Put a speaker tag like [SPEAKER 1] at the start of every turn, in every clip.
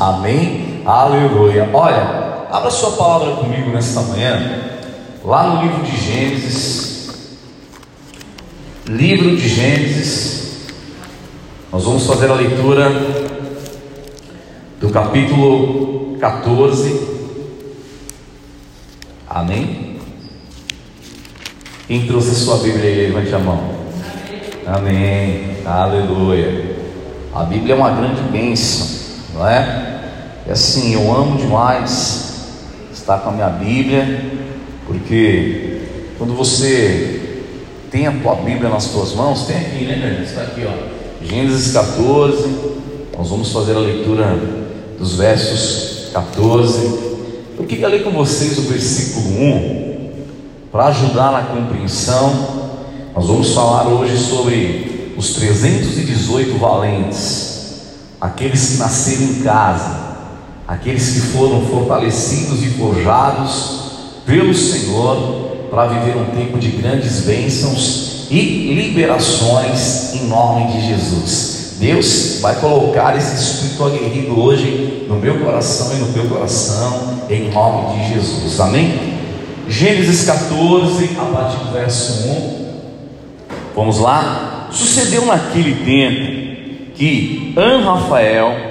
[SPEAKER 1] Amém? Aleluia. Olha, abra sua palavra comigo nesta manhã, lá no livro de Gênesis. Livro de Gênesis. Nós vamos fazer a leitura do capítulo 14. Amém? Quem trouxe a sua Bíblia aí, levante a mão. Amém. Aleluia. A Bíblia é uma grande bênção, não é? E assim, eu amo demais estar com a minha Bíblia, porque quando você tem a tua Bíblia nas tuas mãos, tem aqui, né, meu? Está aqui, ó. Gênesis 14. Nós vamos fazer a leitura dos versos 14. Eu queria ler com vocês o versículo 1 para ajudar na compreensão. Nós vamos falar hoje sobre os 318 valentes, aqueles que nasceram em casa, aqueles que foram fortalecidos e forjados pelo Senhor para viver um tempo de grandes bênçãos e liberações em nome de Jesus. Deus vai colocar esse espírito aguerrido hoje no meu coração e no teu coração, em nome de Jesus. Amém? Gênesis 14, a partir do verso 1. Vamos lá? Sucedeu naquele tempo que An-Rafael,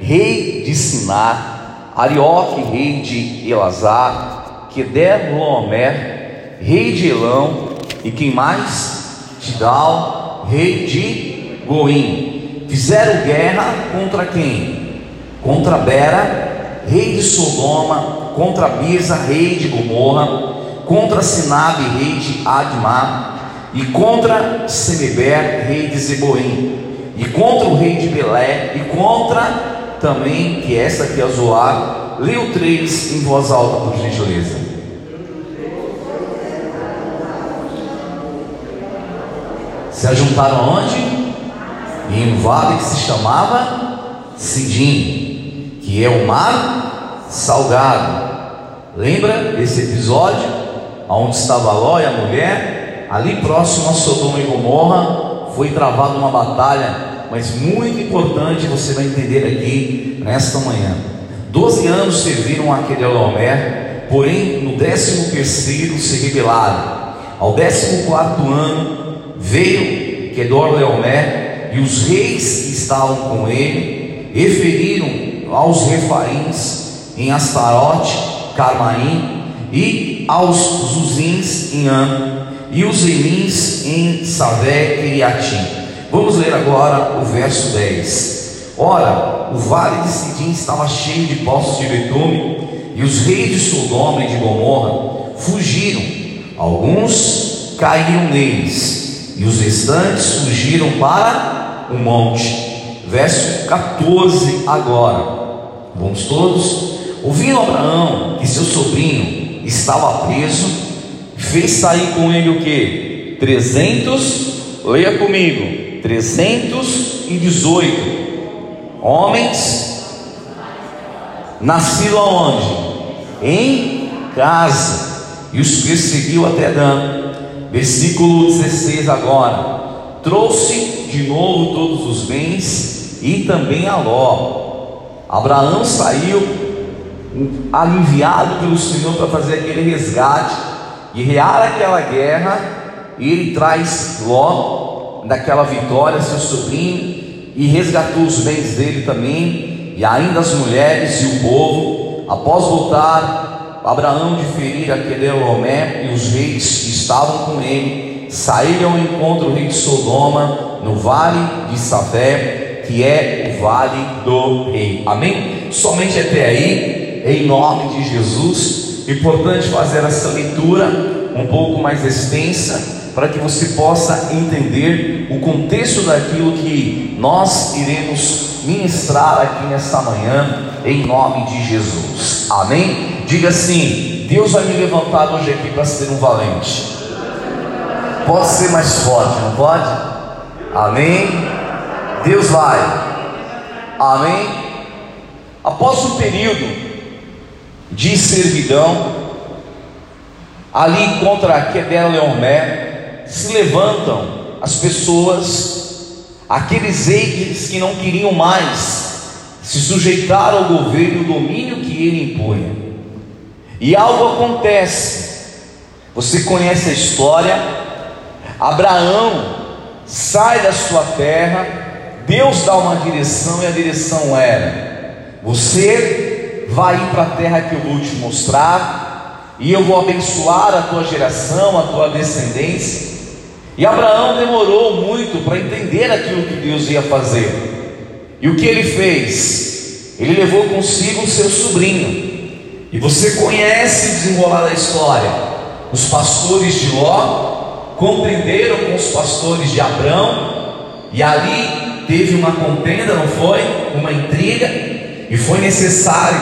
[SPEAKER 1] rei de Sinar, Arioque, rei de Elazar, Queder Lomer, rei de Elão, e quem mais? Tidal, rei de Goim, fizeram guerra contra quem? Contra Bera, rei de Sodoma, contra Bisa, rei de Gomorra, contra Sinabe, rei de Admar, e contra Semeber, rei de Zeboim, e contra o rei de Belé, e contra também, que essa aqui é Zoar, leu três em voz alta, por gentileza. Se ajuntaram aonde? Em um vale que se chamava Sidim, que é o mar salgado. Lembra esse episódio? Onde estava Ló e a mulher ali próximo a Sodoma e Gomorra, foi travada uma batalha, mas muito importante você vai entender aqui nesta manhã. Doze anos serviram aquele Elomer, porém no décimo terceiro se rebelaram. Ao décimo quarto ano veio Kedor Leomer e os reis que estavam com ele e feriram aos refaíns em Astarote, Carmaim e aos Zuzins em An e os Emins em Savé Kiriatim. Vamos ler agora o verso 10. Ora, o vale de Sidim estava cheio de poços de betume, e os reis de Sodoma e de Gomorra fugiram. Alguns caíram neles, e os restantes fugiram para o monte. Verso 14 agora. Vamos todos? Ouvindo Abraão que seu sobrinho estava preso, fez sair com ele o que? 300, leia comigo, 318 homens nascidos aonde? Em casa, e os perseguiu até Dan. Versículo 16 agora. Trouxe de novo todos os bens e também a Ló. Abraão saiu aliviado pelo Senhor para fazer aquele resgate guerrear aquela guerra, e ele traz Ló daquela vitória, seu sobrinho, e resgatou os bens dele também, e ainda as mulheres e o povo. Após voltar, Abraão de ferir aquele Lomé e os reis que estavam com ele, saíram ao encontro do rei de Sodoma, no vale de Safé, que é o vale do rei. Amém? Somente até aí, em nome de Jesus. Importante fazer essa leitura um pouco mais extensa para que você possa entender o contexto daquilo que nós iremos ministrar aqui nesta manhã, em nome de Jesus. Amém? Diga assim: Deus vai me levantar hoje aqui para ser um valente. Pode ser mais forte, não pode? Amém? Deus vai. Amém? Após o período de servidão, ali contra Kedorlaomer, se levantam as pessoas, aqueles reis que não queriam mais se sujeitar ao governo o domínio que ele impunha. E algo acontece. Você conhece a história? Abraão sai da sua terra, Deus dá uma direção e a direção era: você vai ir para a terra que eu vou te mostrar, e eu vou abençoar a tua geração, a tua descendência. E Abraão demorou muito para entender aquilo que Deus ia fazer. E o que ele fez? Ele levou consigo o seu sobrinho. E você conhece o desenrolar da história. Os pastores de Ló compreenderam com os pastores de Abraão, e ali teve uma contenda, não foi? Uma intriga, e foi necessário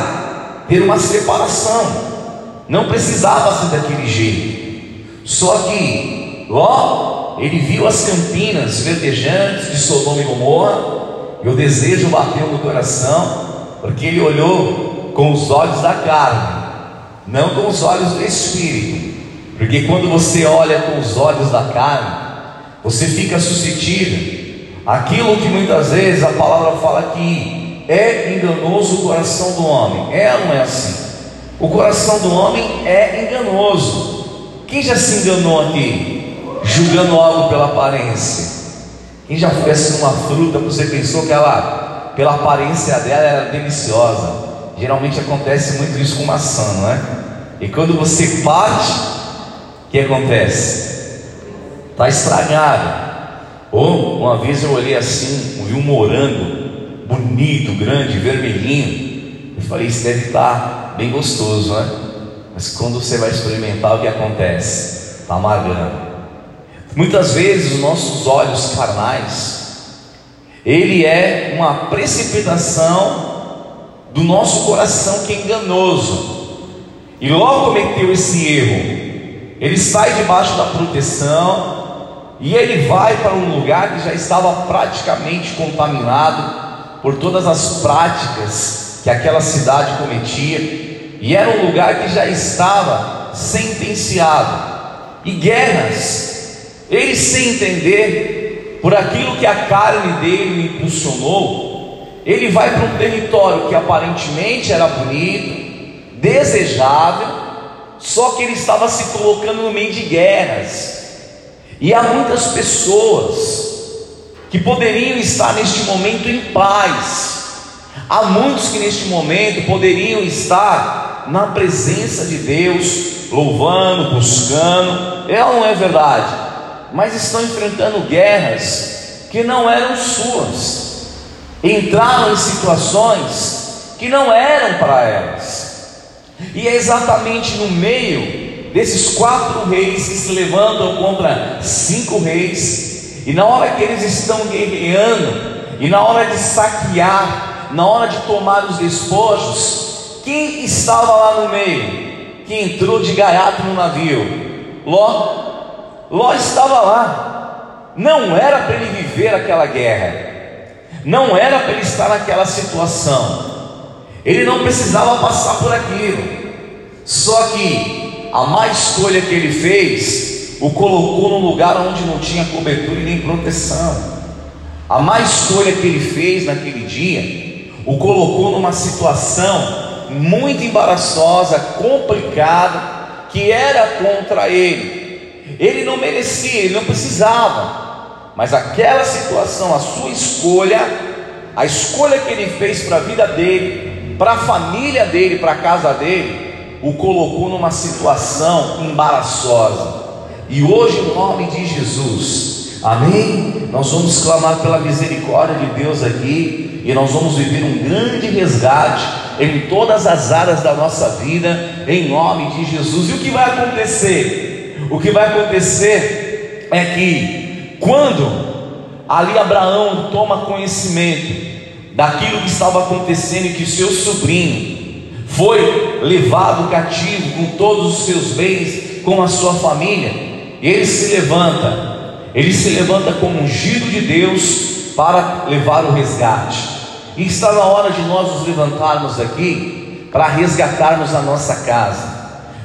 [SPEAKER 1] ter uma separação. Não precisava ser daquele jeito. Só que Ló ele viu as campinas verdejantes de Sodoma e Gomorra, e o desejo bateu no coração, porque ele olhou com os olhos da carne, não com os olhos do espírito. Porque quando você olha com os olhos da carne, você fica suscetível aquilo que muitas vezes a palavra fala que é enganoso o coração do homem. É ou não é assim? O coração do homem é enganoso. Quem já se enganou aqui? Julgando algo pela aparência. Quem já assim uma fruta, você pensou que ela, pela aparência dela, era deliciosa. Geralmente acontece muito isso com maçã, não é? E quando você parte, o que acontece? Está estragado. Ou uma vez eu olhei assim, vi um morango bonito, grande, vermelhinho. Eu falei, isso deve estar bem gostoso, né? Mas quando você vai experimentar, o que acontece? Está amargando. Muitas vezes os nossos olhos carnais, ele é uma precipitação do nosso coração que é enganoso. E logo cometeu esse erro. Ele sai debaixo da proteção e ele vai para um lugar que já estava praticamente contaminado por todas as práticas que aquela cidade cometia, e era um lugar que já estava sentenciado. E guerras ele, sem entender, por aquilo que a carne dele impulsionou, ele vai para um território que aparentemente era bonito, desejável, só que ele estava se colocando no meio de guerras. E há muitas pessoas que poderiam estar neste momento em paz. Há muitos que neste momento poderiam estar na presença de Deus, louvando, buscando. É ou não é verdade? Mas estão enfrentando guerras que não eram suas, entraram em situações que não eram para elas, e é exatamente no meio desses quatro reis que se levantam contra cinco reis, e na hora que eles estão guerreando, e na hora de saquear, na hora de tomar os despojos, quem estava lá no meio? Que entrou de gaiato no navio? Ló Ló estava lá, não era para ele viver aquela guerra, não era para ele estar naquela situação, ele não precisava passar por aquilo, só que a má escolha que ele fez o colocou num lugar onde não tinha cobertura e nem proteção. A má escolha que ele fez naquele dia o colocou numa situação muito embaraçosa, complicada, que era contra ele. Ele não merecia, ele não precisava. Mas aquela situação, a sua escolha, a escolha que ele fez para a vida dele, para a família dele, para a casa dele, o colocou numa situação embaraçosa. E hoje, em nome de Jesus, amém? Nós vamos clamar pela misericórdia de Deus aqui, e nós vamos viver um grande resgate em todas as áreas da nossa vida, em nome de Jesus. E o que vai acontecer? O que vai acontecer é que, quando ali Abraão toma conhecimento daquilo que estava acontecendo e que seu sobrinho foi levado cativo com todos os seus bens, com a sua família, ele se levanta, ele se levanta como ungido de Deus para levar o resgate. E está na hora de nós nos levantarmos aqui para resgatarmos a nossa casa.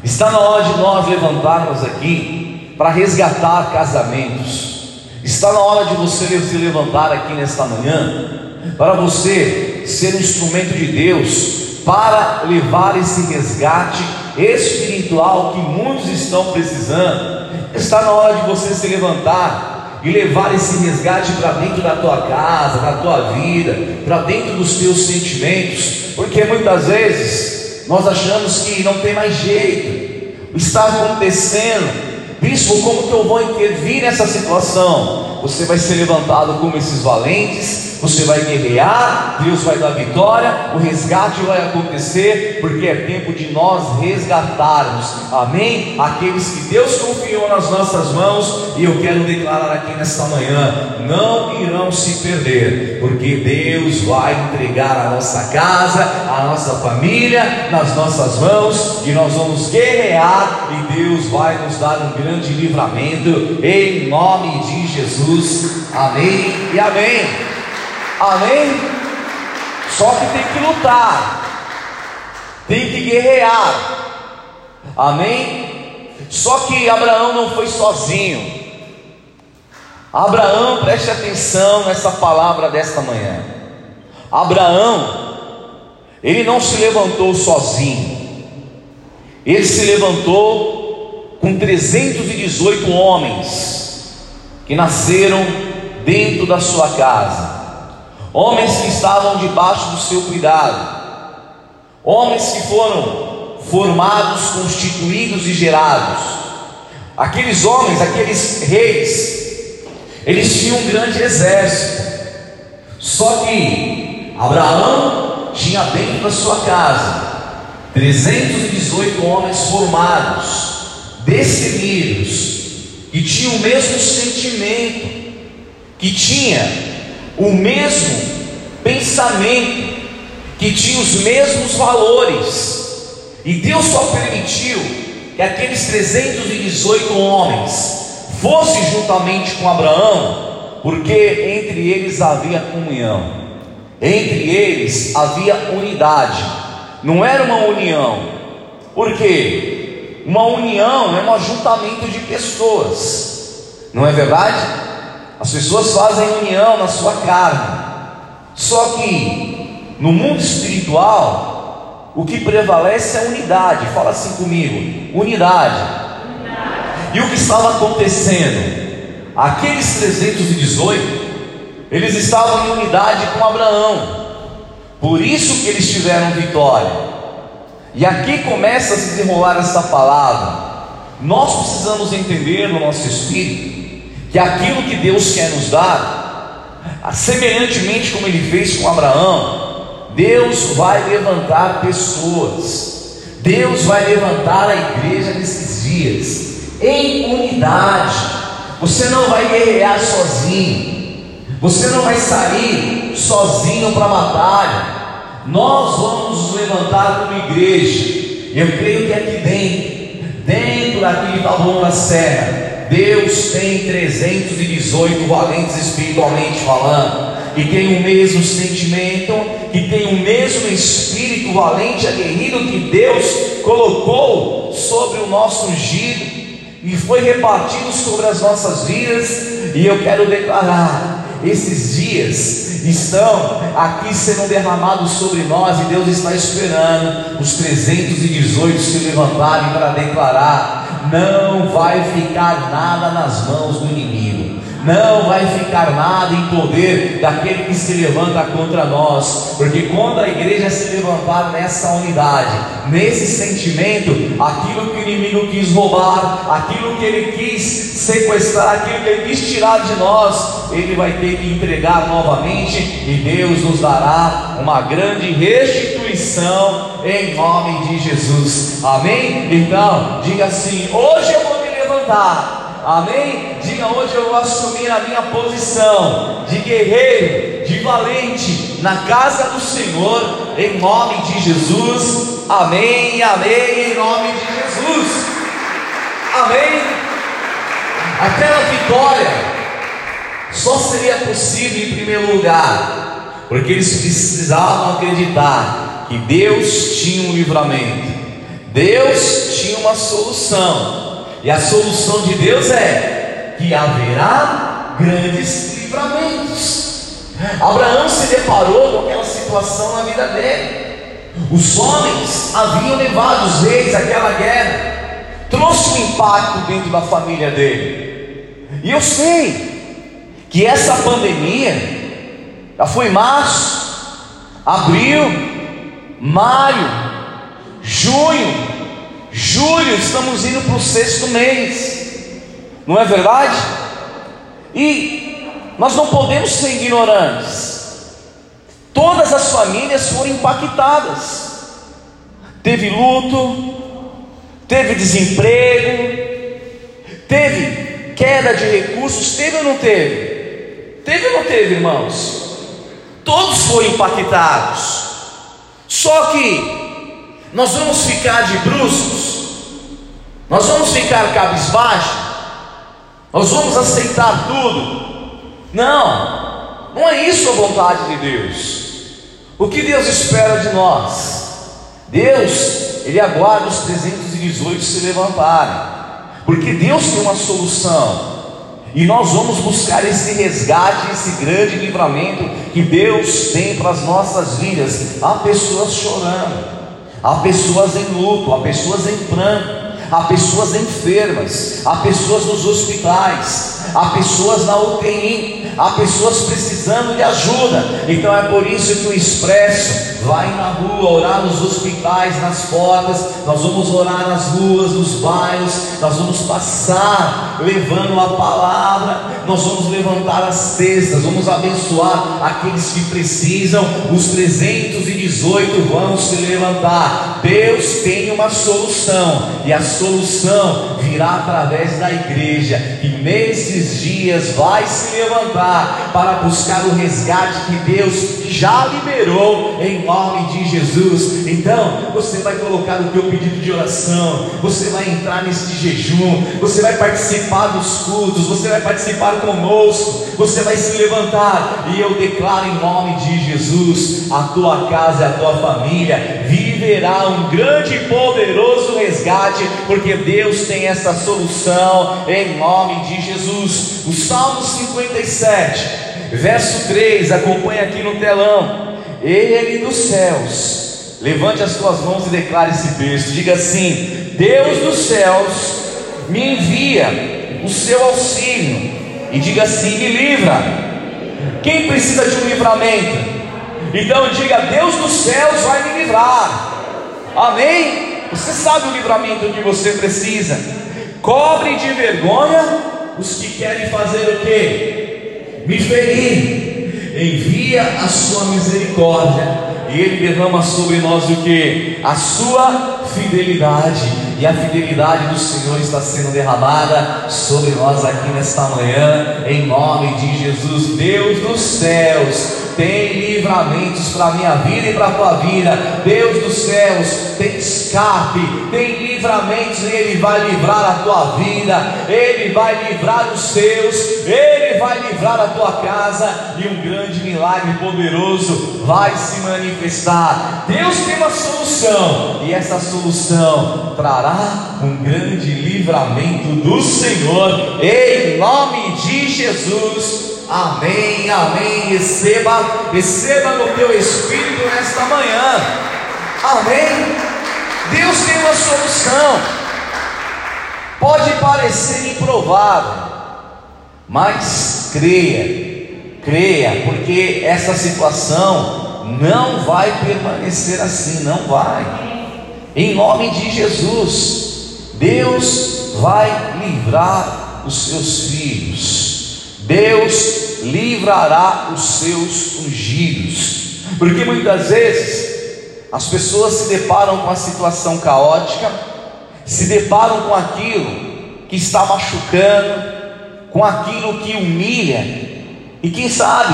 [SPEAKER 1] Está na hora de nós levantarmos aqui para resgatar casamentos. Está na hora de você se levantar aqui nesta manhã para você ser um instrumento de Deus para levar esse resgate espiritual que muitos estão precisando. Está na hora de você se levantar e levar esse resgate para dentro da tua casa, da tua vida, para dentro dos teus sentimentos, porque muitas vezes nós achamos que não tem mais jeito, está acontecendo. Bispo, como que eu vou intervir nessa situação? Você vai ser levantado como esses valentes, você vai guerrear, Deus vai dar vitória, o resgate vai acontecer, porque é tempo de nós resgatarmos, amém? Aqueles que Deus confiou nas nossas mãos, e eu quero declarar aqui nesta manhã: não irão se perder, porque Deus vai entregar a nossa casa, a nossa família nas nossas mãos, e nós vamos guerrear, e Deus vai nos dar um grande livramento, em nome de Jesus, amém e amém. Amém? Só que tem que lutar, tem que guerrear. Amém? Só que Abraão não foi sozinho. Abraão, preste atenção nessa palavra desta manhã. Abraão, ele não se levantou sozinho, ele se levantou com 318 homens que nasceram dentro da sua casa homens que estavam debaixo do seu cuidado, homens que foram formados, constituídos e gerados. Aqueles homens, aqueles reis, eles tinham um grande exército. Só que Abraão tinha dentro da sua casa 318 homens formados, destemidos, que tinham o mesmo sentimento, que tinha o mesmo pensamento, que tinha os mesmos valores, e Deus só permitiu que aqueles 318 homens fossem juntamente com Abraão, porque entre eles havia comunhão, entre eles havia unidade, não era uma união, porque uma união é um ajuntamento de pessoas, não é verdade? As pessoas fazem união na sua carne. Só que no mundo espiritual, o que prevalece é unidade. Fala assim comigo: unidade. E o que estava acontecendo? Aqueles 318, eles estavam em unidade com Abraão. Por isso que eles tiveram vitória. E aqui começa a se desenrolar essa palavra. Nós precisamos entender no nosso espírito que aquilo que Deus quer nos dar, semelhantemente como ele fez com Abraão, Deus vai levantar pessoas, Deus vai levantar a igreja nesses dias, em unidade. Você não vai guerrear sozinho, você não vai sair sozinho para a batalha. Nós vamos nos levantar como igreja. Eu creio que aqui dentro, dentro daqui de Taboão da Serra, Deus tem 318 valentes espiritualmente falando, que tem o mesmo sentimento, que tem o mesmo espírito valente, aguerrido que Deus colocou sobre o nosso ungido e foi repartido sobre as nossas vidas. E eu quero declarar: esses dias estão aqui sendo derramados sobre nós, e Deus está esperando os 318 se levantarem para declarar não vai ficar nada nas mãos do inimigo, não vai ficar nada em poder daquele que se levanta contra nós, porque quando a igreja se levantar nessa unidade, nesse sentimento, aquilo que o inimigo quis roubar, aquilo que ele quis sequestrar, aquilo que ele quis tirar de nós, ele vai ter que entregar novamente e Deus nos dará uma grande restituição em nome de Jesus. Amém? Então, diga assim: hoje eu vou me levantar. Amém? Diga hoje eu vou assumir a minha posição de guerreiro, de valente na casa do Senhor, em nome de Jesus. Amém, amém, em nome de Jesus. Amém. Aquela vitória só seria possível em primeiro lugar, porque eles precisavam acreditar que Deus tinha um livramento, Deus tinha uma solução, e a solução de Deus é que haverá grandes livramentos. Abraão se deparou com aquela situação na vida dele. Os homens haviam levado os reis àquela guerra, trouxe um impacto dentro da família dele. E eu sei que essa pandemia já foi março, abril, maio, junho, julho, estamos indo para o sexto mês, não é verdade? E nós não podemos ser ignorantes. Todas as famílias foram impactadas. Teve luto, teve desemprego, teve queda de recursos, teve ou não teve? Teve ou não teve, irmãos? Todos foram impactados. Só que nós vamos ficar de bruscos, nós vamos ficar cabisbaixo, nós vamos aceitar tudo. Não, não é isso a vontade de Deus. O que Deus espera de nós? Deus, Ele aguarda os 318 se levantarem, porque Deus tem uma solução, e nós vamos buscar esse resgate, esse grande livramento que Deus tem para as nossas vidas. Há pessoas chorando, há pessoas em luto, há pessoas em pranto, há pessoas enfermas, há pessoas nos hospitais, há pessoas na UTI, há pessoas precisando de ajuda. Então é por isso que o Expresso vai na rua orar nos hospitais, nas portas. Nós vamos orar nas ruas, nos bairros. Nós vamos passar levando a palavra. Nós vamos levantar as cestas, vamos abençoar aqueles que precisam. Os 318 vão se levantar. Deus tem uma solução e a solução virá através da igreja. E nesses dias vai se levantar para buscar o resgate que Deus já liberou em nome de Jesus. Então, você vai colocar o teu pedido de oração, você vai entrar neste jejum, você vai participar dos cultos, você vai participar conosco, você vai se levantar e eu declaro em nome de Jesus, a tua casa e a tua família viverá um grande e poderoso resgate, porque Deus tem essa solução em nome de Jesus. O Salmo 57, verso 3, acompanha aqui no telão. Ele dos céus, levante as tuas mãos e declare esse texto. Diga assim: Deus dos céus me envia o seu auxílio, e diga assim: me livra. Quem precisa de um livramento? Então diga: Deus dos céus vai me livrar. Amém? Você sabe o livramento que você precisa. Cobre de vergonha os que querem fazer o que? Me ferir. Envia a sua misericórdia e Ele derrama sobre nós o que? A sua fidelidade, e a fidelidade do Senhor está sendo derramada sobre nós aqui nesta manhã, em nome de Jesus, Deus dos céus tem livramentos para a minha vida e para a tua vida. Deus dos céus tem escape, tem livramentos, e Ele vai livrar a tua vida, Ele vai livrar os seus, Ele vai livrar a tua casa, e um grande milagre poderoso vai se manifestar. Deus tem uma solução, e essa solução trará um grande livramento do Senhor, em nome de Jesus. Amém, amém. Receba, receba no teu espírito nesta manhã. Amém. Deus tem uma solução. Pode parecer improvável, mas creia, creia, porque essa situação não vai permanecer assim, não vai. Em nome de Jesus, Deus vai livrar os seus filhos. Deus livrará os seus ungidos, porque muitas vezes as pessoas se deparam com a situação caótica, se deparam com aquilo que está machucando, com aquilo que humilha, e quem sabe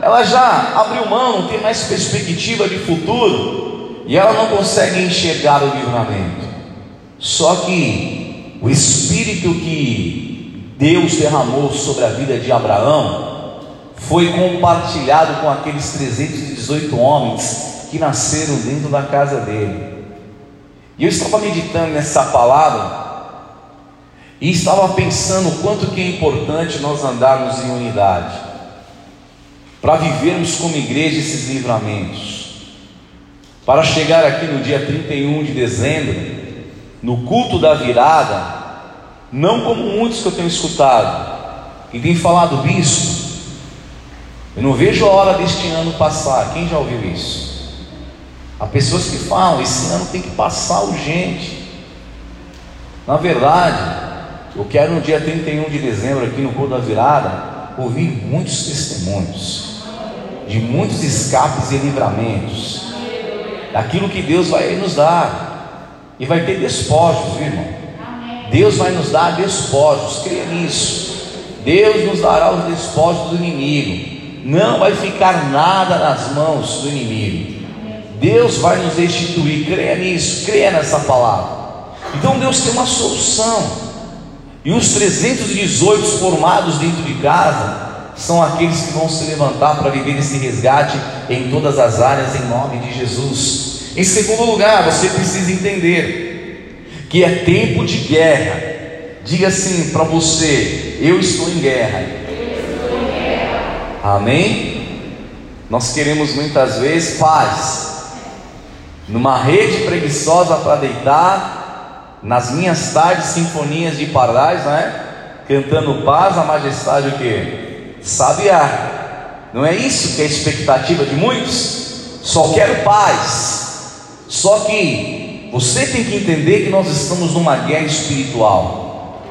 [SPEAKER 1] ela já abriu mão, não tem mais perspectiva de futuro, e ela não consegue enxergar o livramento. Só que o Espírito que Deus derramou sobre a vida de Abraão foi compartilhado com aqueles 318 homens que nasceram dentro da casa dele. E eu estava meditando nessa palavra e estava pensando o quanto que é importante nós andarmos em unidade. para vivermos como igreja esses livramentos. Para chegar aqui no dia 31 de dezembro, no culto da virada, não como muitos que eu tenho escutado, e tem falado, bispo, eu não vejo a hora deste ano passar. Quem já ouviu isso? Há pessoas que falam, esse ano tem que passar urgente. Na verdade, eu quero no dia 31 de dezembro, aqui no culto da virada, ouvir muitos testemunhos, de muitos escapes e livramentos, daquilo que Deus vai nos dar, e vai ter despojos, irmão? Deus vai nos dar despojos, creia nisso. Deus nos dará os despojos do inimigo. Não vai ficar nada nas mãos do inimigo. Deus vai nos restituir. Creia nisso, creia nessa palavra. Então Deus tem uma solução. E os 318 formados dentro de casa são aqueles que vão se levantar para viver esse resgate em todas as áreas, em nome de Jesus. Em segundo lugar, você precisa entender que é tempo de guerra. Diga assim para você: eu estou em guerra. Amém? Nós queremos muitas vezes paz, numa rede preguiçosa para deitar, nas minhas tardes sinfonias de pardais, não é? Cantando paz, a majestade o que? Sabiá. Não é isso que é a expectativa de muitos? Só quero paz. Só que você tem que entender que nós estamos numa guerra espiritual.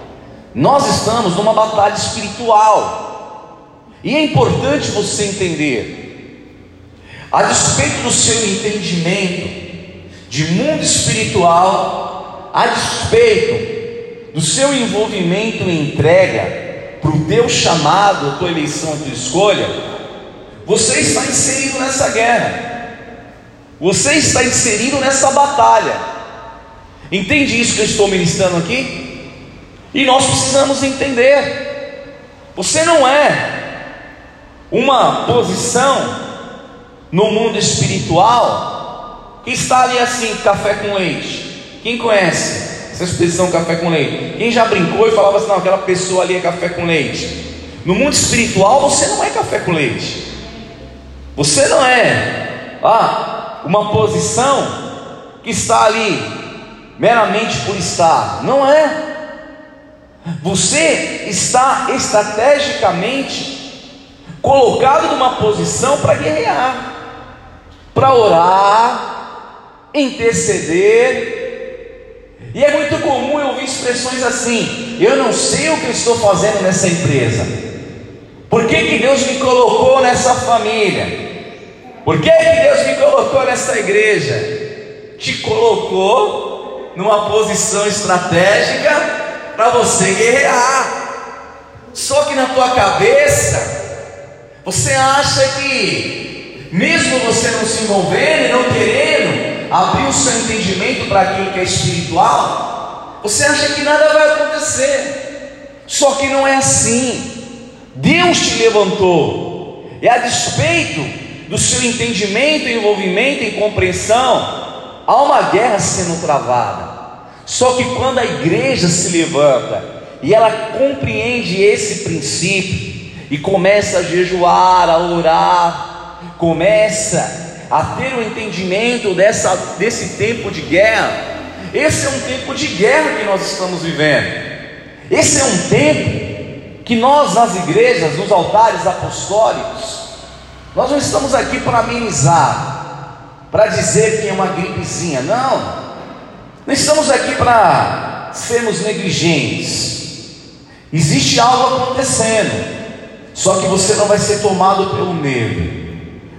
[SPEAKER 1] Nós estamos numa batalha espiritual. E é importante você entender, a despeito do seu entendimento de mundo espiritual, a despeito do seu envolvimento em entrega para o teu chamado, a tua eleição, a tua escolha, você está inserido nessa guerra. Você está inserido nessa batalha. Entende isso que eu estou ministrando aqui? E nós precisamos entender. Você não é uma posição no mundo espiritual que está ali assim, café com leite. Quem conhece essa expressão café com leite? Quem já brincou e falava assim, não, aquela pessoa ali é café com leite. No mundo espiritual você não é café com leite. Você não é ah, uma posição que está ali meramente por estar, não é. Você está estrategicamente colocado numa posição para guerrear, para orar, interceder. E é muito comum eu ouvir expressões assim: eu não sei o que eu estou fazendo nessa empresa. Por que, que Deus me colocou nessa família? Por que, que Deus me colocou nessa igreja? Te colocou numa posição estratégica para você guerrear. Só que na tua cabeça, você acha que, mesmo você não se envolvendo e não querendo abrir o seu entendimento para aquilo que é espiritual, você acha que nada vai acontecer. Só que não é assim. Deus te levantou, e a despeito do seu entendimento, envolvimento e compreensão, há uma guerra sendo travada. Só que quando a igreja se levanta e ela compreende esse princípio e começa a jejuar, a orar, começa a ter o um entendimento dessa, desse tempo de guerra, esse é um tempo de guerra que nós estamos vivendo. Esse é um tempo que nós nas igrejas, nos altares apostólicos, nós não estamos aqui para amenizar, para dizer que é uma gripezinha. Não, não estamos aqui para sermos negligentes. Existe algo acontecendo, só que você não vai ser tomado pelo medo,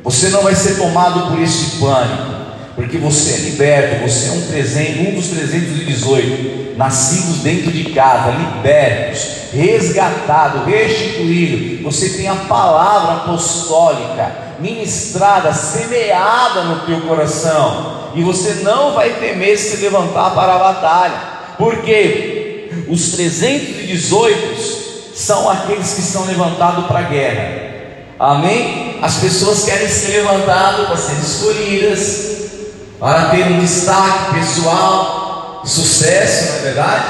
[SPEAKER 1] você não vai ser tomado por esse pânico, porque você é liberto, você é um, presente, um dos 318, nascidos dentro de casa, libertos, resgatado, restituído. Você tem a palavra apostólica ministrada, semeada no teu coração, e você não vai temer se levantar para a batalha, porque os 318 são aqueles que são levantados para a guerra. Amém? As pessoas querem ser levantadas para serem escolhidas, para ter um destaque pessoal, sucesso, não é verdade?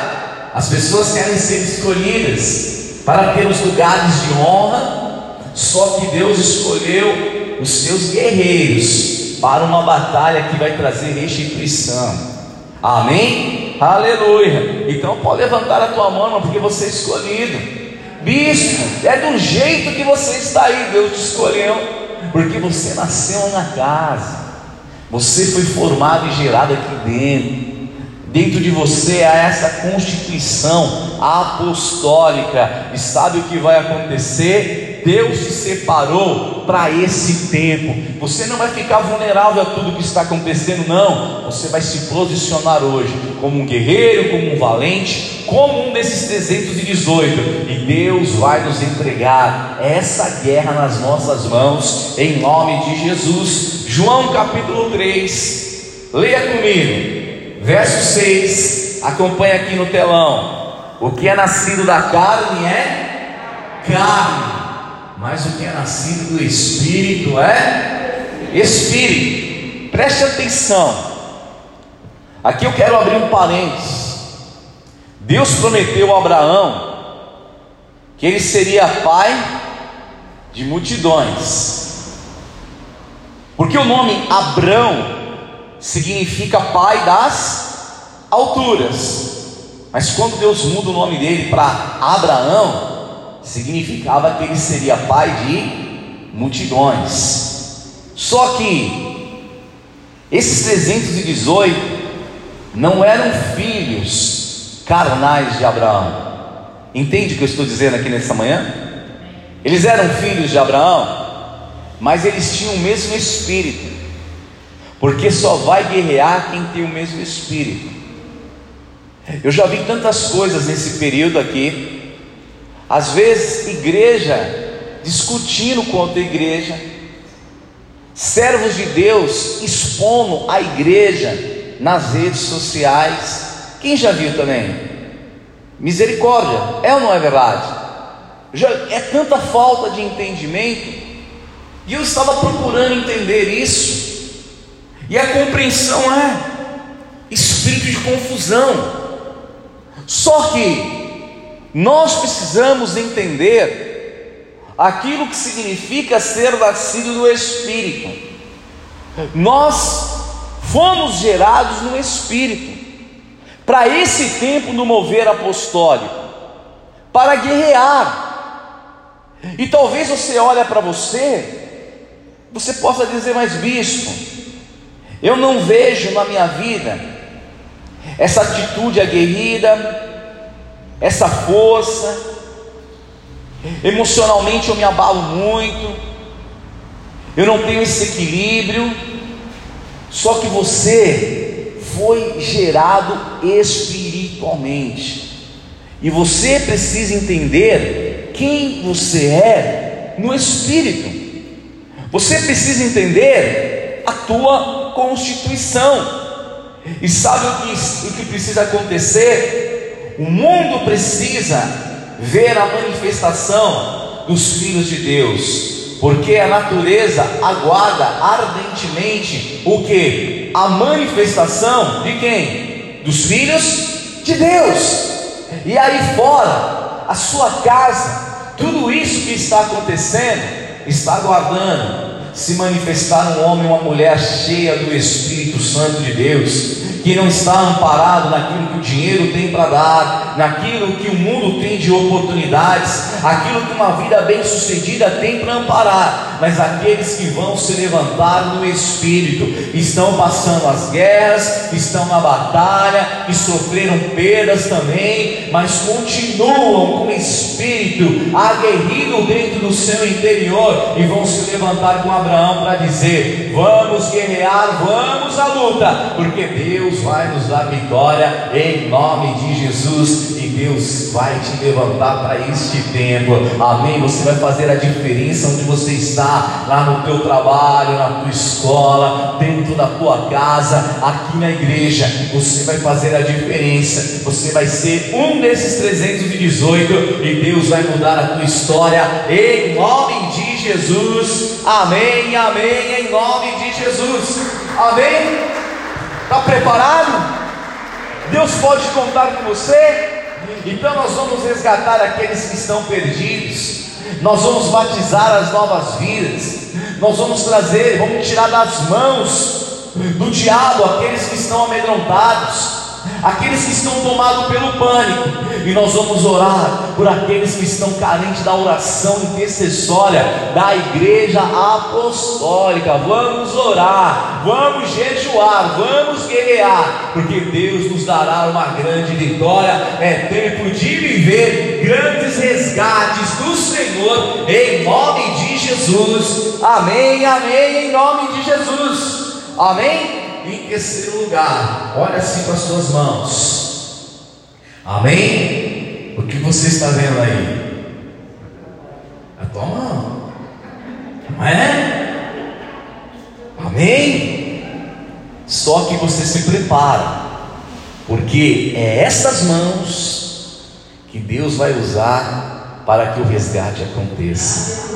[SPEAKER 1] As pessoas querem ser escolhidas para ter os lugares de honra, Só que Deus escolheu os seus guerreiros para uma batalha que vai trazer restituição. Amém? Aleluia. Então pode levantar a tua mão, porque você é escolhido. Bispo, é do jeito que você está aí, Deus te escolheu, porque você nasceu na casa, você foi formado e gerado aqui dentro. Dentro de você há essa constituição apostólica, e sabe o que vai acontecer? Deus te separou para esse tempo. Você não vai ficar vulnerável a tudo que está acontecendo, não. Você vai se posicionar hoje como um guerreiro, como um valente, como um desses 318. E Deus vai nos entregar essa guerra nas nossas mãos, em nome de Jesus. João capítulo 3, leia comigo. Verso 6, acompanha aqui no telão. O que é nascido da carne é carne, mas o que é nascido do espírito é espírito. Preste atenção. Aqui eu quero abrir um parênteses. Deus prometeu a Abraão que ele seria pai de multidões. Porque o nome Abrão significa pai das alturas. Mas quando Deus muda o nome dele para Abraão, significava que ele seria pai de multidões. Só que esses 318 não eram filhos carnais de Abraão. Entende o que eu estou dizendo aqui nessa manhã? Eles eram filhos de Abraão, mas eles tinham o mesmo espírito porque só vai guerrear quem tem o mesmo espírito. Eu já vi tantas coisas nesse período aqui, às vezes, igreja discutindo contra a igreja, servos de Deus expondo a igreja nas redes sociais. Quem já viu também? Misericórdia, é ou não é verdade? Já é tanta falta de entendimento, e eu estava procurando entender isso. E a compreensão é espírito de confusão. Só que nós precisamos entender aquilo que significa ser nascido do Espírito. Nós fomos gerados no Espírito para esse tempo no mover apostólico, para guerrear. E talvez você olhe para você, você possa dizer, mas bispo, eu não vejo na minha vida essa atitude aguerrida, essa força. Emocionalmente eu me abalo muito, eu não tenho esse equilíbrio. Só que você foi gerado espiritualmente, e você precisa entender quem você é no espírito. Você precisa entender a tua constituição. E sabe o que, o que precisa acontecer? O mundo precisa ver a manifestação dos filhos de Deus, porque a natureza aguarda ardentemente o que? A manifestação de quem? Dos filhos de Deus. E aí fora, a sua casa, tudo isso que está acontecendo, está aguardando se manifestar um homem uma mulher cheia do Espírito Santo de Deus, que não está amparado naquilo que o dinheiro tem para dar, naquilo que o mundo tem de oportunidades, aquilo que uma vida bem-sucedida tem para amparar, mas aqueles que vão se levantar no Espírito, estão passando as guerras, estão na batalha, e sofreram perdas também, mas continuam com o Espírito aguerrido dentro do seu interior e vão se levantar com Abraão para dizer: Vamos guerrear, vamos à luta, porque Deus vai nos dar vitória em nome de Jesus e Deus vai te levantar para este tempo. Amém. Você vai fazer a diferença onde você está, lá no teu trabalho, na tua escola, dentro da tua casa, aqui na igreja. Você vai fazer a diferença. Você vai ser um desses 318 e Deus vai mudar a tua história em nome de Jesus. Amém. Amém. Em nome de Jesus. Amém. Está preparado? Deus pode contar com você? Então nós vamos resgatar aqueles que estão perdidos. nós vamos batizar as novas vidas, nós vamos trazer, vamos tirar das mãos do diabo aqueles que estão amedrontados, aqueles que estão tomados pelo pânico, e nós vamos orar por aqueles que estão carentes da oração intercessória da igreja apostólica. Vamos orar, vamos jejuar, vamos guerrear, porque Deus nos dará uma grande vitória. É tempo de viver grandes resgates do Senhor, em nome de Jesus. Amém, amém, em nome de Jesus. Amém. Em terceiro lugar, olha assim para as suas mãos. Amém? O que você está vendo aí? A tua mão. Não é? Amém? Só que você se prepara, porque é essas mãos que Deus vai usar para que o resgate aconteça.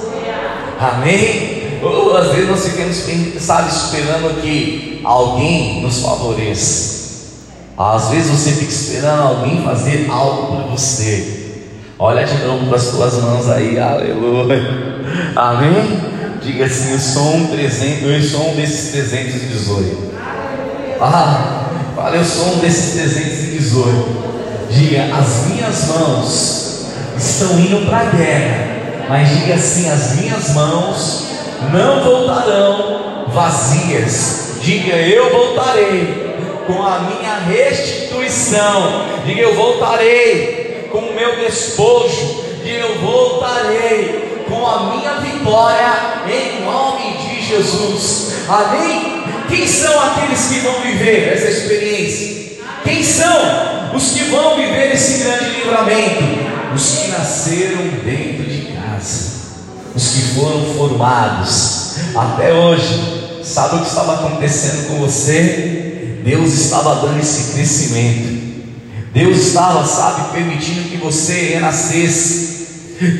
[SPEAKER 1] Amém? Ou às vezes nós ficamos, sabe, esperando que alguém nos favoreça. Às vezes você fica esperando alguém fazer algo por você. Olha de novo para as tuas mãos aí, aleluia. Amém? Diga assim: eu sou um 300, eu sou um desses 318. Ah, fala, eu sou um desses 318. Diga, as minhas mãos estão indo para a guerra. Mas diga assim: as minhas mãos não voltarão vazias. Diga, eu voltarei com a minha restituição. Diga, eu voltarei com o meu despojo. Diga, eu voltarei com a minha vitória em nome de Jesus. Amém? Quem são aqueles que vão viver essa experiência? Quem são os que vão viver esse grande livramento? Os que nasceram dentro de casa os que foram formados até hoje, sabe o que estava acontecendo com você? Deus estava dando esse crescimento. Deus estava, sabe, permitindo que você renascesse.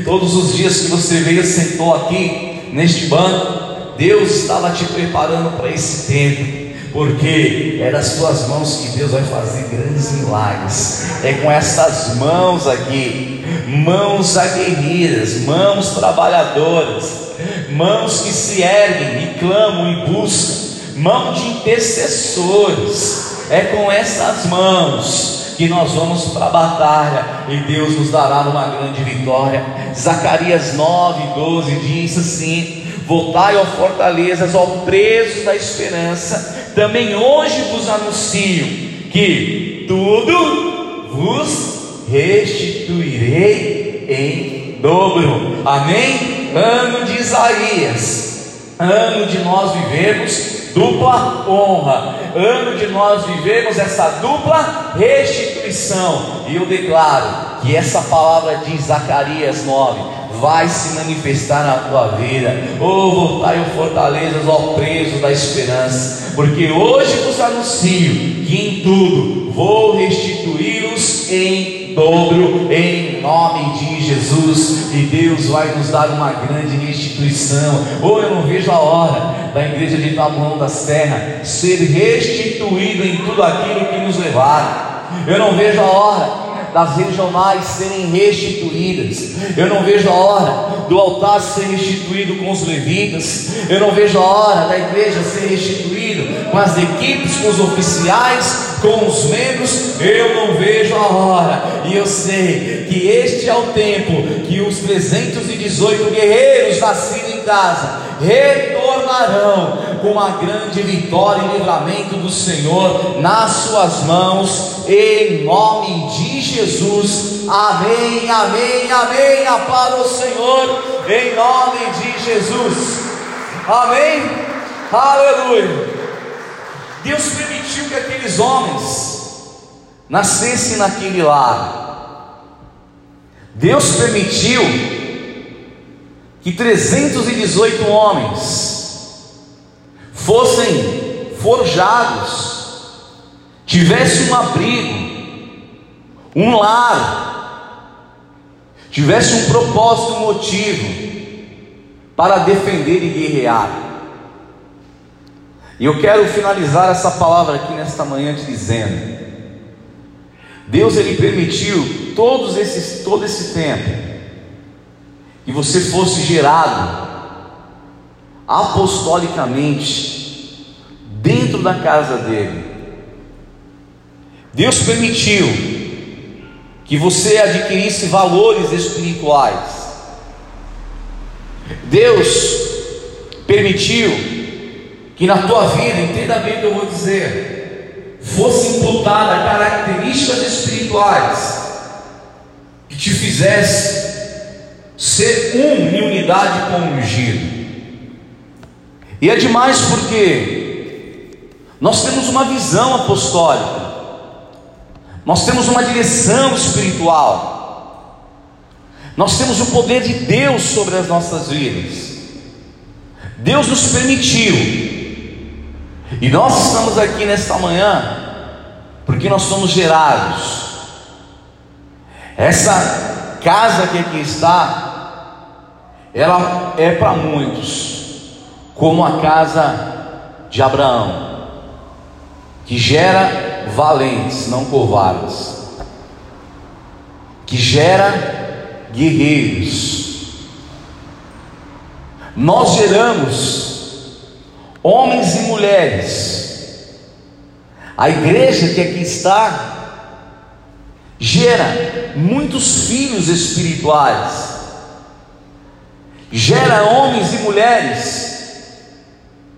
[SPEAKER 1] Todos os dias que você veio, sentou aqui neste banco, Deus estava te preparando para esse tempo porque é das tuas mãos que Deus vai fazer grandes milagres. É com essas mãos aqui, mãos aguerridas, mãos trabalhadoras, mãos que se erguem e clamam e buscam, mão de intercessores. É com essas mãos que nós vamos para a batalha e Deus nos dará uma grande vitória. Zacarias 9, 12 diz assim: Voltai, ó fortalezas, ó presos da esperança, também hoje vos anuncio que tudo vos restituirei em dobro. Amém? Ano de Isaías, ano de nós vivemos dupla honra, ano de nós vivemos essa dupla restituição. E eu declaro que essa palavra de Zacarias 9 vai se manifestar na tua vida. Oh, voltai, oh fortalezas, ó presos da esperança, porque hoje vos anuncio que em tudo vou restituí-los em dobro, em nome de Jesus, e Deus vai nos dar uma grande restituição. Oh, eu não vejo a hora da igreja de Taboão da Serra ser restituído em tudo aquilo que nos levaram. Eu não vejo a hora das regionais serem restituídas. Eu não vejo a hora do altar ser restituído com os levitas. Eu não vejo a hora da igreja ser restituído com as equipes, com os oficiais, com os membros. Eu não vejo a hora. E eu sei que este é o tempo que os 318 guerreiros nascidos em casa retornarão com uma grande vitória e livramento do Senhor nas suas mãos, em nome de Jesus. Amém, amém, amém. Para o Senhor, em nome de Jesus. Amém, aleluia. Deus permitiu que aqueles homens nascessem naquele lar. Deus permitiu que 318 homens fossem forjados, tivesse um abrigo, um lar, tivesse um propósito, um motivo para defender e guerrear. E eu quero finalizar essa palavra aqui nesta manhã te dizendo: Deus ele permitiu todos esses todo esse tempo que você fosse gerado apostolicamente dentro da casa dele. Deus permitiu que você adquirisse valores espirituais. Deus permitiu que na tua vida, entenda bem o que eu vou dizer, fosse imputada características espirituais que te fizesse ser um em unidade com o ungido. E é demais porque nós temos uma visão apostólica, nós temos uma direção espiritual, nós temos o poder de Deus sobre as nossas vidas. Deus nos permitiu, e nós estamos aqui nesta manhã porque nós somos gerados. Essa casa que aqui está, ela é para muitos como a casa de Abraão, que gera valentes, não covardes, que gera guerreiros. Nós geramos homens e mulheres. A igreja que aqui está gera muitos filhos espirituais, gera homens e mulheres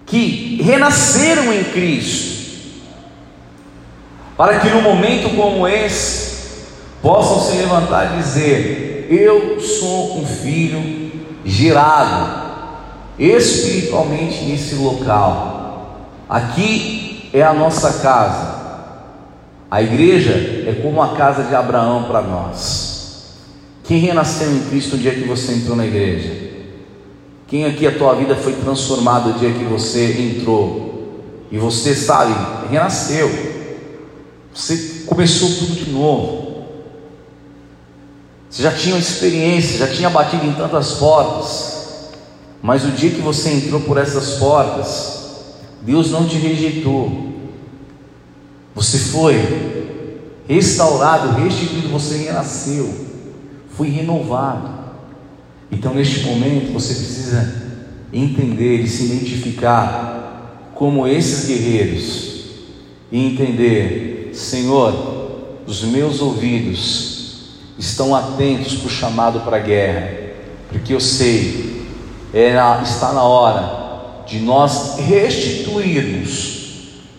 [SPEAKER 1] que renasceram em Cristo, para que no momento como esse possam se levantar e dizer: Eu sou um filho gerado espiritualmente nesse local. Aqui é a nossa casa. A igreja é como a casa de Abraão para nós. Quem renasceu em Cristo no dia que você entrou na igreja? Quem aqui a tua vida foi transformada o dia que você entrou? E você sabe, renasceu. Você começou tudo de novo. Você já tinha experiência, já tinha batido em tantas portas. Mas o dia que você entrou por essas portas, Deus não te rejeitou. Você foi restaurado, restituído, você renasceu, foi renovado. Então, neste momento, você precisa entender e se identificar como esses guerreiros e entender: Senhor, os meus ouvidos estão atentos para o chamado para a guerra, porque eu sei, é está na hora de nós restituirmos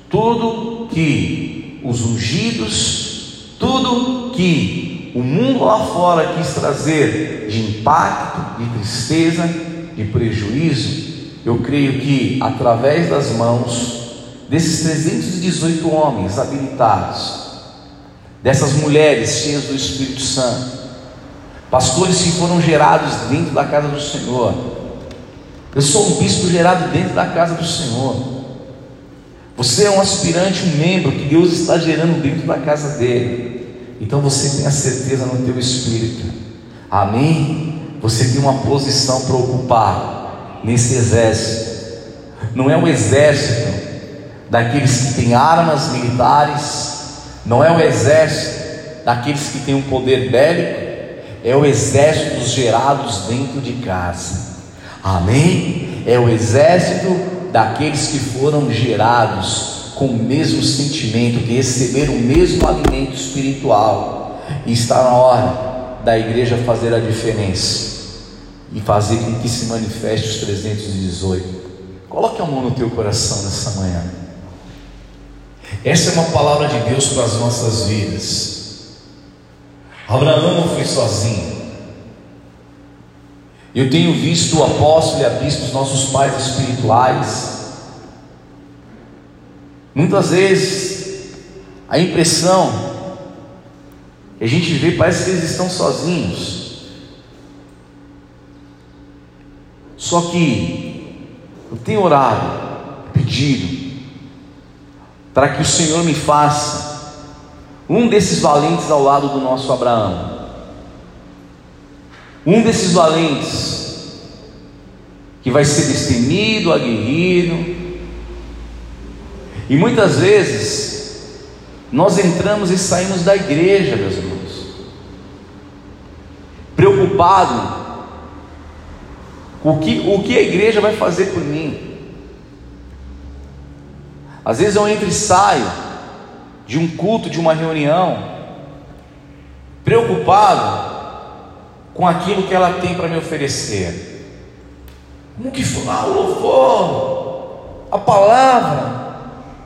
[SPEAKER 1] tudo que os ungidos, tudo que o mundo lá fora quis trazer de impacto, de tristeza, de prejuízo, eu creio que através das mãos desses 318 homens habilitados, dessas mulheres cheias do Espírito Santo, pastores que foram gerados dentro da casa do Senhor. Eu sou um bispo gerado dentro da casa do Senhor. Você é um aspirante, um membro que Deus está gerando dentro da casa dele. Então você tem a certeza no teu espírito. Amém? Você tem uma posição para ocupar nesse exército. Não é um exército daqueles que têm armas militares, não é o exército daqueles que têm um poder bélico, é o exército dos gerados dentro de casa. Amém? É o exército daqueles que foram gerados com o mesmo sentimento, que receberam o mesmo alimento espiritual. E está na hora da igreja fazer a diferença e fazer com que se manifeste os 318. Coloque a mão no teu coração nessa manhã. Essa é uma palavra de Deus para as nossas vidas. Abraão não foi sozinho. Eu tenho visto o apóstolo e a bispo, os nossos pais espirituais, Muitas vezes a impressão que a gente vê parece que eles estão sozinhos. Só que eu tenho orado, pedido, para que o Senhor me faça um desses valentes ao lado do nosso Abraão. Um desses valentes que vai ser destemido, aguerrido, e muitas vezes nós entramos e saímos da igreja, meus irmãos, preocupado O que, o que a igreja vai fazer por mim? Às vezes eu entro e saio de um culto, de uma reunião, preocupado com aquilo que ela tem para me oferecer. Como que foi ah, o louvor, a palavra,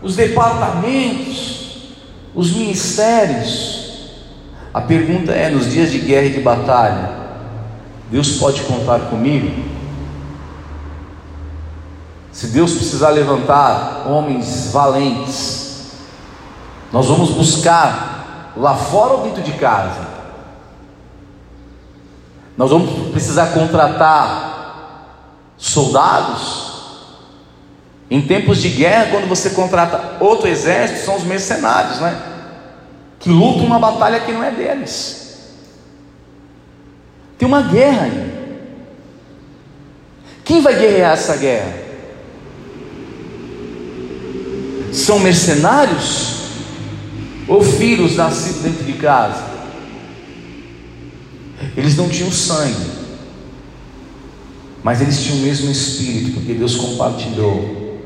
[SPEAKER 1] os departamentos, os ministérios. A pergunta é: nos dias de guerra e de batalha, Deus pode contar comigo? Se Deus precisar levantar homens valentes, nós vamos buscar lá fora ou dentro de casa. Nós vamos precisar contratar soldados. Em tempos de guerra, quando você contrata outro exército, são os mercenários, né? Que lutam uma batalha que não é deles. Tem uma guerra aí. Quem vai guerrear essa guerra? são mercenários ou filhos nascidos dentro de casa? Eles não tinham sangue, mas eles tinham o mesmo espírito, porque Deus compartilhou.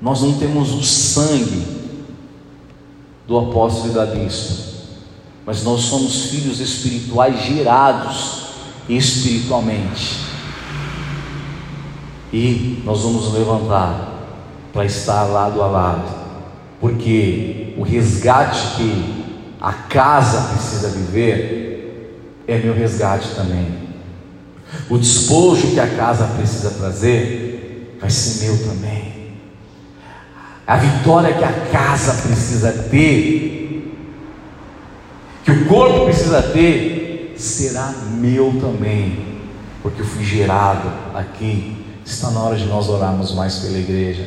[SPEAKER 1] Nós não temos o sangue do apóstolo e da bispa, mas nós somos filhos espirituais gerados espiritualmente. E nós vamos levantar para estar lado a lado, porque o resgate que a casa precisa viver é meu resgate também. O despojo que a casa precisa trazer vai ser meu também. A vitória que a casa precisa ter, que o corpo precisa ter, será meu também, porque eu fui gerado aqui. Está na hora de nós orarmos mais pela igreja.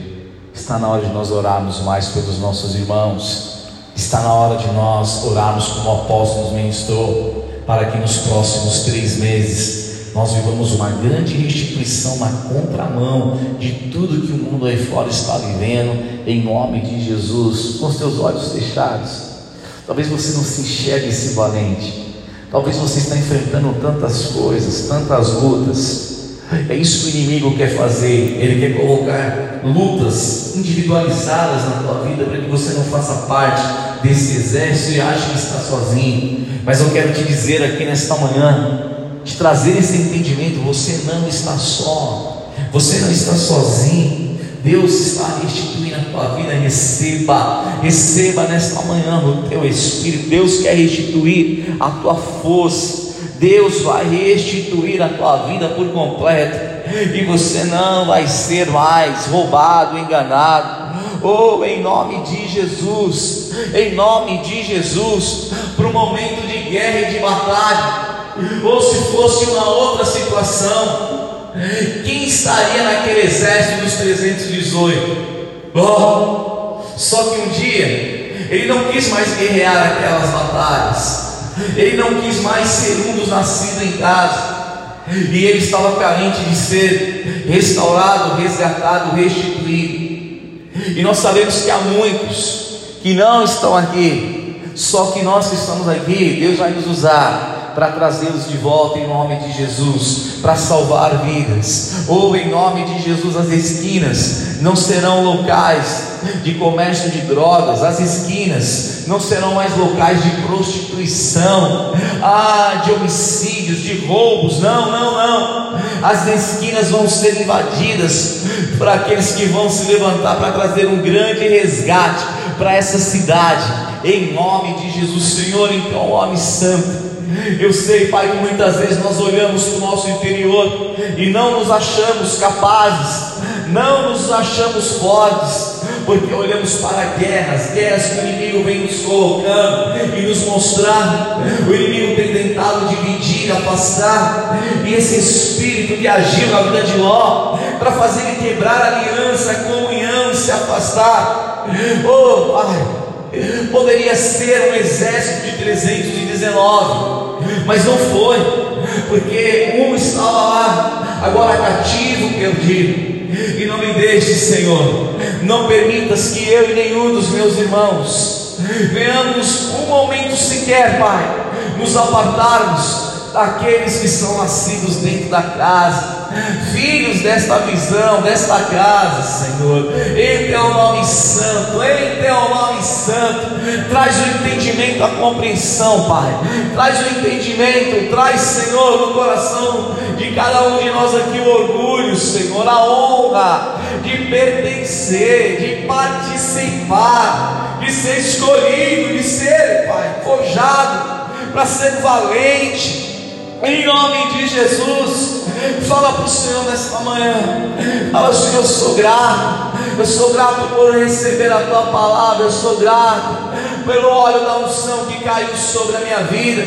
[SPEAKER 1] Está na hora de nós orarmos mais pelos nossos irmãos. Está na hora de nós orarmos como o apóstolo nos ministrou, para que nos próximos três meses nós vivamos uma grande restituição na contramão de tudo que o mundo aí fora está vivendo, em nome de Jesus, com os teus olhos fechados. Talvez você não se enxergue esse valente, talvez você está enfrentando tantas coisas, tantas lutas. É isso que o inimigo quer fazer. Ele quer colocar lutas individualizadas na tua vida para que você não faça parte desse exército e ache que está sozinho. Mas eu quero te dizer aqui nesta manhã, te trazer esse entendimento: você não está só, você não está sozinho. Deus está restituindo a tua vida, receba, receba nesta manhã no teu espírito. Deus quer restituir a tua força. Deus vai restituir a tua vida por completo, e você não vai ser mais roubado, enganado. Oh, em nome de Jesus, em nome de Jesus, para o momento de guerra e de batalha, ou se fosse uma outra situação, quem estaria naquele exército dos 318? Oh, só que um dia ele não quis mais guerrear aquelas batalhas. Ele não quis mais ser um dos nascidos em casa. E ele estava carente de ser restaurado, resgatado, restituído. E nós sabemos que há muitos que não estão aqui. Só que nós que estamos aqui, Deus vai nos usar para trazê-los de volta em nome de Jesus, para salvar vidas. Ou em nome de Jesus, as esquinas não serão locais de comércio de drogas, as esquinas não serão mais locais de prostituição, ah, de homicídios, de roubos. Não, não, não. As esquinas vão ser invadidas para aqueles que vão se levantar para trazer um grande resgate para essa cidade. Em nome de Jesus, Senhor, então, homem santo eu sei, Pai, que muitas vezes nós olhamos para o nosso interior e não nos achamos capazes, não nos achamos fortes, porque olhamos para guerras, guerras que o inimigo vem nos colocando e nos mostrando. O inimigo tem tentado dividir, afastar, e esse espírito que agiu na vida de Ló para fazer ele quebrar a aliança, a comunhão se afastar. Oh, Pai Poderia ser um exército de 319, mas não foi, porque um estava lá, agora cativo, perdido. E não me deixe, Senhor, não permitas que eu e nenhum dos meus irmãos venhamos um momento sequer, Pai, nos apartarmos daqueles que são nascidos dentro da casa, filhos desta visão, desta casa, Senhor, em Teu nome santo, em Teu nome santo, traz o entendimento, a compreensão, Pai, traz o entendimento, traz, Senhor, no coração de cada um de nós aqui o orgulho, Senhor, a honra de pertencer, de participar, de ser escolhido, de ser, Pai, forjado para ser valente. Em nome de Jesus, fala para o Senhor nesta manhã. Fala, Senhor, eu sou grato. Eu sou grato por receber a tua palavra. Eu sou grato pelo óleo da unção que caiu sobre a minha vida.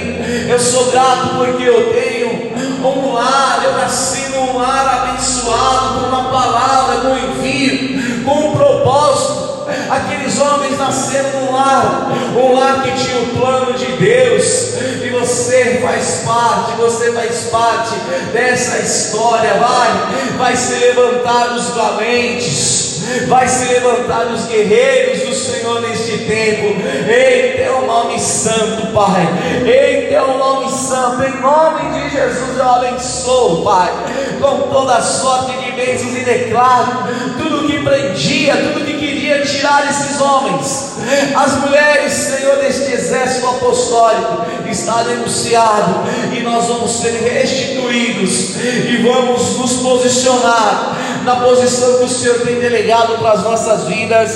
[SPEAKER 1] Eu sou grato porque eu tenho um lar. Eu nasci num lar abençoado por uma palavra, com um envio, com um propósito. Aqueles homens nasceram num lar, um lar que tinha o plano de Deus, e você faz parte, você faz parte dessa história. Vai, vai se levantar os valentes, vai se levantar os guerreiros do Senhor neste tempo, em teu nome santo, Pai, em teu nome santo, em nome de Jesus eu abençoo, Pai, com toda sorte de bênçãos e declaro tudo que prendia, tudo que queria tirar esses homens, as mulheres, Senhor, deste exército apostólico, está denunciado, e nós vamos ser restituídos, e vamos nos posicionar na posição que o Senhor tem delegado para as nossas vidas.